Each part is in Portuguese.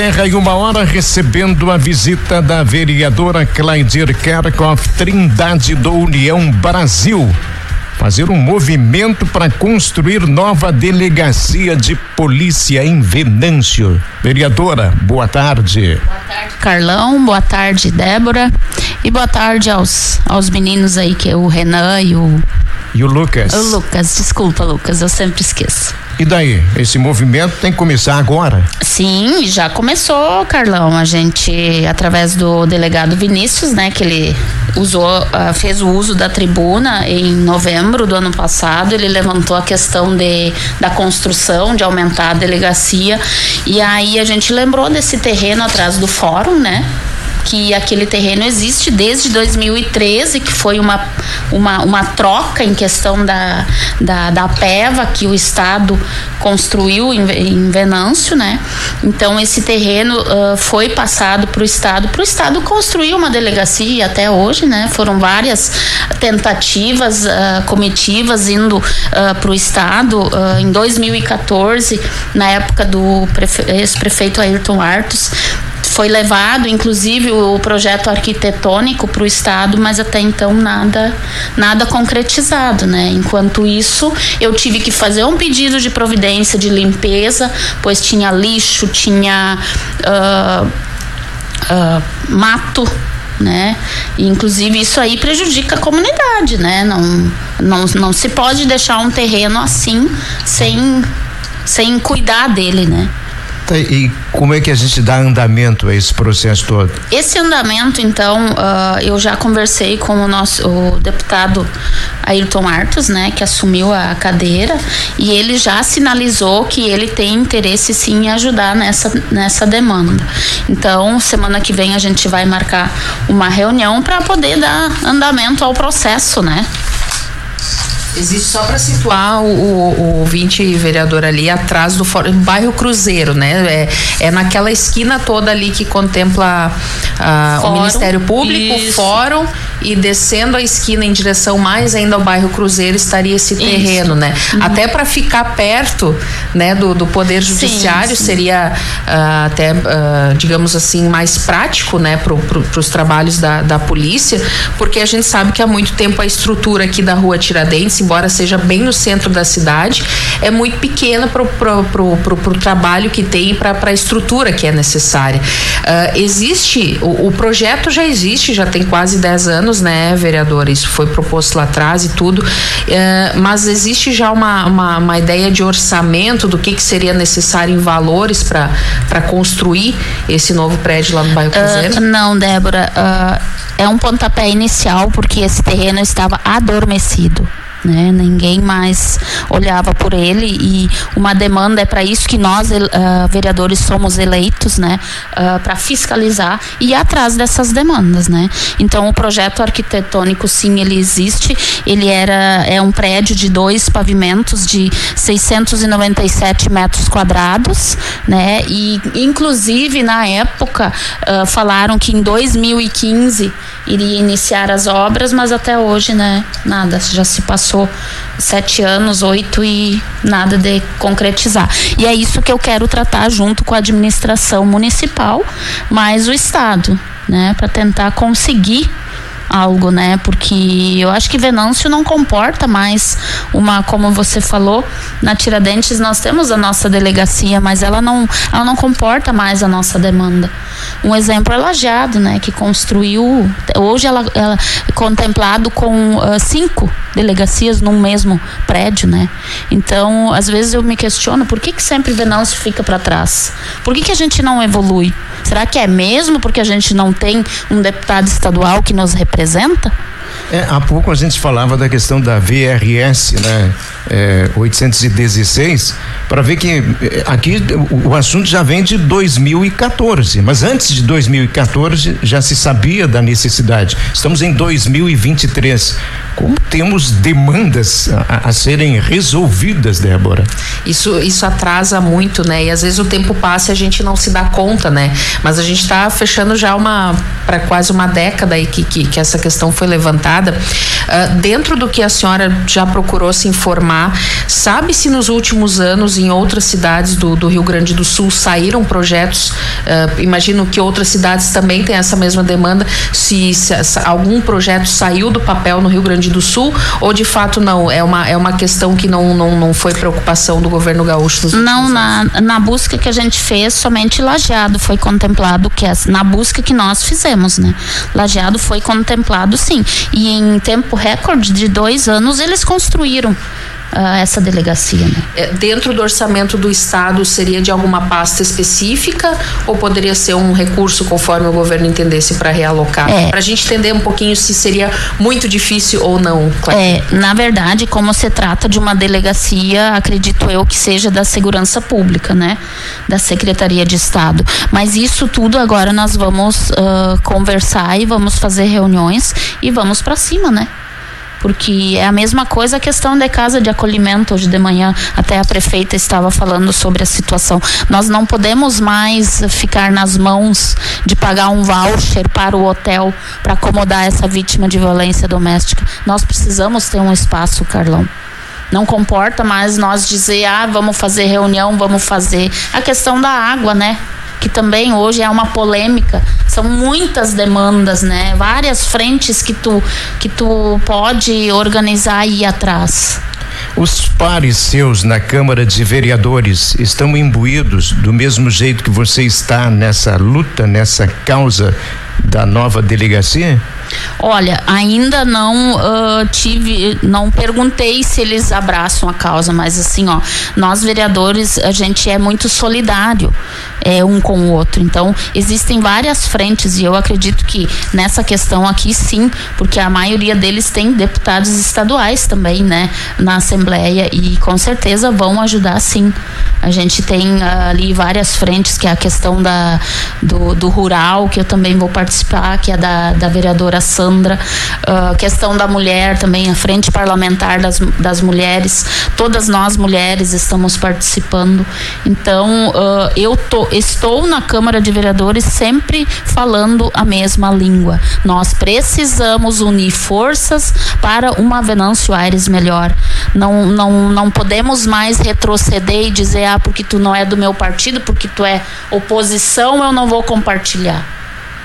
Terra e uma hora recebendo a visita da vereadora Claidir Kerkhoff Trindade do União Brasil fazer um movimento para construir nova delegacia de polícia em Venâncio. Vereadora, boa tarde. Boa tarde, Carlão. Boa tarde, Débora. E boa tarde aos, aos meninos aí, que é o Renan e o. E o Lucas. O Lucas, desculpa, Lucas, eu sempre esqueço. E daí? Esse movimento tem que começar agora? Sim, já começou, Carlão. A gente, através do delegado Vinícius, né, que ele usou, uh, fez o uso da tribuna em novembro do ano passado, ele levantou a questão de, da construção, de aumentar a delegacia. E aí a gente lembrou desse terreno atrás do fórum, né? Que aquele terreno existe desde 2013, que foi uma, uma, uma troca em questão da, da, da PEVA que o Estado construiu em, em Venâncio, né? Então esse terreno uh, foi passado para o Estado, para o Estado construir uma delegacia até hoje, né? Foram várias tentativas uh, comitivas indo uh, para o Estado. em 2014, na época do ex-prefeito Ayrton Artos, foi levado, inclusive, o projeto arquitetônico para o estado, mas até então nada, nada concretizado, né? Enquanto isso, eu tive que fazer um pedido de providência de limpeza, pois tinha lixo, tinha uh, uh, mato né? E, inclusive isso aí prejudica a comunidade, né? Não, não, não se pode deixar um terreno assim sem, sem cuidar dele, né? E como é que a gente dá andamento a esse processo todo? Esse andamento, então, uh, eu já conversei com o nosso o deputado Ayrton Artos, né, que assumiu a cadeira, e ele já sinalizou que ele tem interesse sim em ajudar nessa, nessa demanda. Então, semana que vem a gente vai marcar uma reunião para poder dar andamento ao processo, né? Existe só para situar o, o, o ouvinte vereador ali atrás do fórum, bairro Cruzeiro, né? É, é naquela esquina toda ali que contempla ah, o Ministério Público, o fórum e descendo a esquina em direção mais ainda ao bairro Cruzeiro estaria esse terreno, Isso. né? Uhum. Até para ficar perto, né, do, do poder judiciário sim, sim. seria uh, até, uh, digamos assim, mais prático, né, para pro, os trabalhos da, da polícia, porque a gente sabe que há muito tempo a estrutura aqui da rua Tiradentes, embora seja bem no centro da cidade, é muito pequena para pro, trabalho que tem para a estrutura que é necessária. Uh, existe, o, o projeto já existe, já tem quase 10 anos anos, né, vereadora? Isso foi proposto lá atrás e tudo. É, mas existe já uma, uma, uma, ideia de orçamento do que, que seria necessário em valores para construir esse novo prédio lá no bairro Cruzeiro? Uh, não, Débora. Uh, é um pontapé inicial, porque esse terreno estava adormecido né? Ninguém mais olhava por ele e uma demanda é para isso que nós uh, vereadores somos eleitos, né? Uh, para fiscalizar e ir atrás dessas demandas, né? Então o projeto arquitetônico sim ele existe, ele era é um prédio de dois pavimentos de 697 metros quadrados, né? E inclusive na época uh, falaram que em 2015 iria iniciar as obras, mas até hoje, né? Nada, já se passou passou sete anos, oito e nada de concretizar. E é isso que eu quero tratar junto com a administração municipal, mais o Estado, né, para tentar conseguir algo, né? Porque eu acho que Venâncio não comporta mais uma, como você falou, na Tiradentes nós temos a nossa delegacia, mas ela não, ela não comporta mais a nossa demanda. Um exemplo é Lajeado, né? Que construiu, hoje ela, ela é contemplado com uh, cinco delegacias num mesmo prédio, né? Então, às vezes eu me questiono por que, que sempre Venâncio fica para trás? Por que, que a gente não evolui? Será que é mesmo porque a gente não tem um deputado estadual que nos representa? representa? É, há pouco a gente falava da questão da VRS, né? É, 816, para ver que é, aqui o, assunto já vem de 2014, mas antes de 2014 já se sabia da necessidade. Estamos em 2023 como temos demandas a, a, serem resolvidas, Débora. Isso, isso atrasa muito, né? E às vezes o tempo passa e a gente não se dá conta, né? Mas a gente está fechando já uma para quase uma década aí que, que, que, essa questão foi levantada. Uh, dentro do que a senhora já procurou se informar informar. Sabe se nos últimos anos em outras cidades do, do Rio Grande do Sul saíram projetos? Uh, imagino que outras cidades também têm essa mesma demanda. Se, se, se, algum projeto saiu do papel no Rio Grande do Sul ou de fato não? É uma, é uma questão que não, não, não foi preocupação do governo gaúcho? não, na, na busca que a gente fez, somente Lajeado foi contemplado, que é na busca que nós fizemos, né? Lajeado foi contemplado sim. E em tempo recorde de dois anos eles construíram uh, essa delegacia. Né? É, dentro do orçamento do Estado, seria de alguma pasta específica ou poderia ser um recurso conforme o governo entendesse para realocar? É. Para a gente entender um pouquinho se seria muito difícil ou não. É, na verdade, como se trata de uma delegacia, acredito eu que seja da segurança pública, né? Da Secretaria de Estado. Mas isso tudo agora nós vamos uh, conversar e vamos fazer reuniões e vamos para cima, né? Porque é a mesma coisa a questão da casa de acolhimento. Hoje de manhã, até a prefeita estava falando sobre a situação. Nós não podemos mais ficar nas mãos de pagar um voucher para o hotel para acomodar essa vítima de violência doméstica. Nós precisamos ter um espaço, Carlão não comporta mais nós dizer, ah, vamos fazer reunião, vamos fazer. A questão da água, né? Que também hoje é uma polêmica. São muitas demandas, né? Várias frentes que tu que tu pode organizar e ir atrás. Os pares seus na Câmara de Vereadores estão imbuídos do mesmo jeito que você está nessa luta, nessa causa da nova delegacia? Olha, ainda não uh, tive, não perguntei se eles abraçam a causa, mas assim, ó, nós vereadores, a gente é muito solidário é, um com o outro. Então, existem várias frentes e eu acredito que nessa questão aqui sim, porque a maioria deles tem deputados estaduais também, né, na Assembleia e com certeza vão ajudar sim. A gente tem uh, ali várias frentes, que é a questão da, do, do rural, que eu também vou participar, que é da, da vereadora Sandra, uh, questão da mulher também, a frente parlamentar das, das mulheres, todas nós mulheres estamos participando. Então, uh, eu tô, estou na Câmara de Vereadores sempre falando a mesma língua. Nós precisamos unir forças para uma Venâncio Aires melhor. Não, não, não podemos mais retroceder e dizer, ah, porque tu não é do meu partido, porque tu é oposição, eu não vou compartilhar.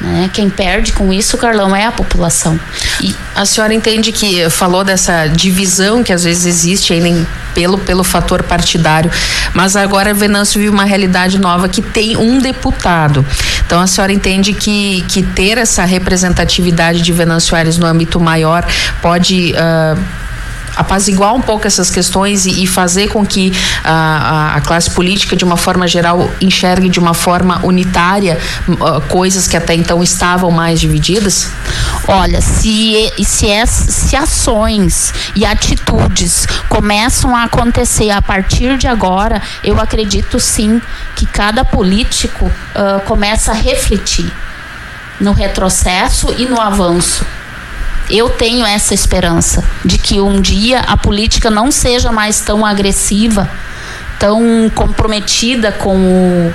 Né? Quem perde com isso, Carlão, é a população. E a senhora entende que falou dessa divisão que às vezes existe aí pelo, pelo fator partidário, mas agora Venâncio vive uma realidade nova que tem um deputado. Então a senhora entende que, que ter essa representatividade de Venâncio Aires no âmbito maior pode. Uh, apaziguar um pouco essas questões e, e fazer com que a, a, classe política, de uma forma geral, enxergue de uma forma unitária uh, coisas que até então estavam mais divididas? Olha, se, se, é, se ações e atitudes começam a acontecer a partir de agora, eu acredito sim que cada político uh, começa a refletir no retrocesso e no avanço eu tenho essa esperança de que um dia a política não seja mais tão agressiva, tão comprometida com o,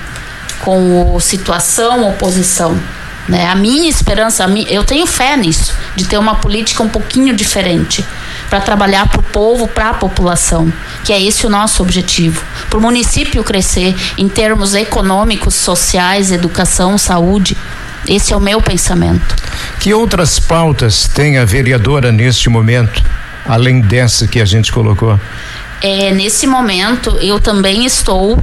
com o situação, oposição. Né? A minha esperança, eu tenho fé nisso, de ter uma política um pouquinho diferente para trabalhar para o povo, para a população, que é esse o nosso objetivo. Para o município crescer em termos econômicos, sociais, educação, saúde. Esse é o meu pensamento. Que outras pautas tem a vereadora neste momento, além dessa que a gente colocou? É, nesse momento, eu também estou uh,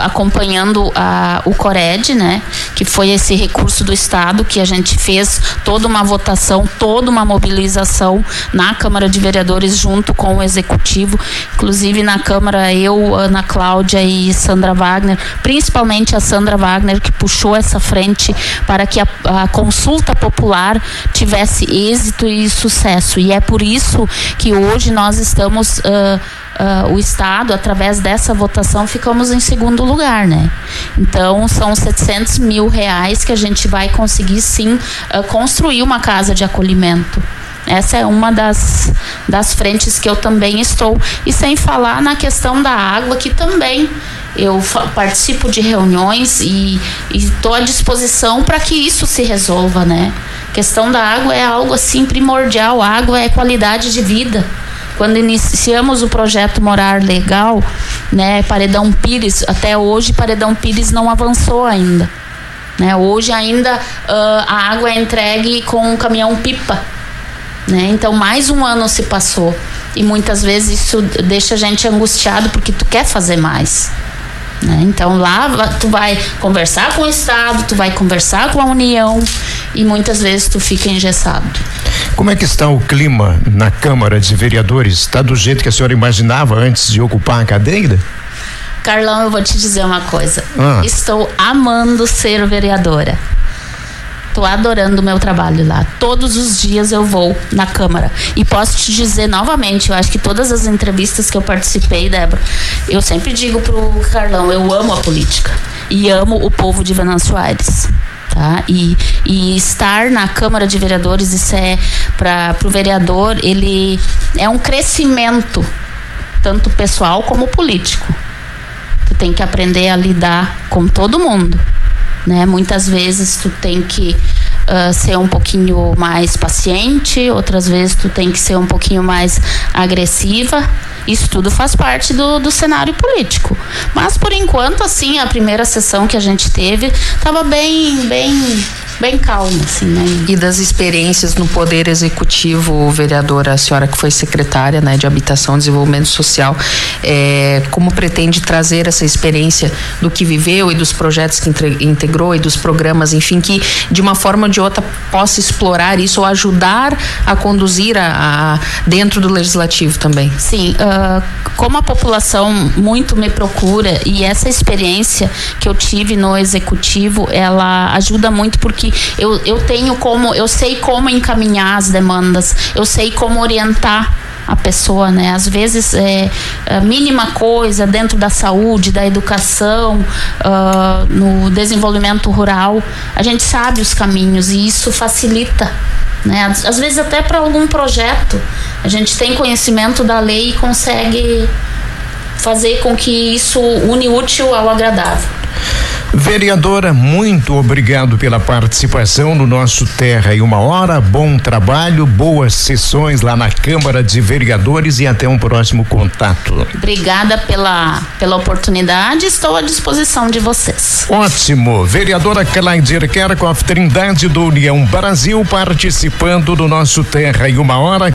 acompanhando a, o CORED, né? Que foi esse recurso do Estado que a gente fez toda uma votação, toda uma mobilização na Câmara de Vereadores junto com o Executivo. Inclusive na Câmara, eu, Ana Cláudia e Sandra Wagner, principalmente a Sandra Wagner, que puxou essa frente para que a, a consulta popular tivesse êxito e sucesso. E é por isso que hoje nós estamos. Uh, uh, o Estado, através dessa votação, ficamos em segundo lugar, né? Então, são 700 mil reais que a gente vai conseguir, sim, uh, construir uma casa de acolhimento. Essa é uma das, das frentes que eu também estou. E sem falar na questão da água, que também eu participo de reuniões e estou à disposição para que isso se resolva, né? A questão da água é algo assim primordial. A água é qualidade de vida Quando iniciamos o projeto Morar Legal, né, Paredão Pires, até hoje Paredão Pires não avançou ainda. Né? Hoje ainda uh, a água é entregue com um caminhão pipa. Né? Então mais um ano se passou e muitas vezes isso deixa a gente angustiado porque tu quer fazer mais. Né? Então lá tu vai conversar com o Estado, tu vai conversar com a União e muitas vezes tu fica engessado. Como é que está o clima na Câmara de Vereadores? Está do jeito que a senhora imaginava antes de ocupar a cadeira? Carlão, eu vou te dizer uma coisa. Ah. Estou amando ser vereadora. Estou adorando o meu trabalho lá. Todos os dias eu vou na Câmara. E posso te dizer novamente, eu acho que todas as entrevistas que eu participei, Débora, eu sempre digo pro Carlão, eu amo a política. E amo o povo de Venâncio Aires. Tá? E, e estar na Câmara de Vereadores, isso é para o vereador, ele é um crescimento, tanto pessoal como político tu tem que aprender a lidar com todo mundo, né? Muitas vezes tu tem que uh, ser um pouquinho mais paciente, outras vezes tu tem que ser um pouquinho mais agressiva. Isso tudo faz parte do, do cenário político. Mas por enquanto, assim, a primeira sessão que a gente teve estava bem, bem bem calmo, assim, né? E das experiências no Poder Executivo, vereadora, a senhora que foi secretária né, de Habitação e Desenvolvimento Social, é, como pretende trazer essa experiência do que viveu e dos projetos que integrou e dos programas, enfim, que de uma forma ou de outra possa explorar isso ou ajudar a conduzir a, a dentro do legislativo também? Sim, uh, como a população muito me procura e essa experiência que eu tive no executivo, ela ajuda muito porque eu, eu tenho como, eu sei como encaminhar as demandas, eu sei como orientar a pessoa, né? Às vezes é a mínima coisa dentro da saúde, da educação, uh, no desenvolvimento rural, a gente sabe os caminhos e isso facilita, né? Às, às vezes até para algum projeto a gente tem conhecimento da lei e consegue fazer com que isso une útil ao agradável. Vereadora, muito obrigado pela participação no nosso Terra e uma hora. Bom trabalho, boas sessões lá na Câmara de Vereadores e até um próximo contato. Obrigada pela, pela oportunidade, estou à disposição de vocês. Ótimo. Vereadora Claydir Kerkhoff, Trindade do União Brasil, participando do nosso Terra e uma hora.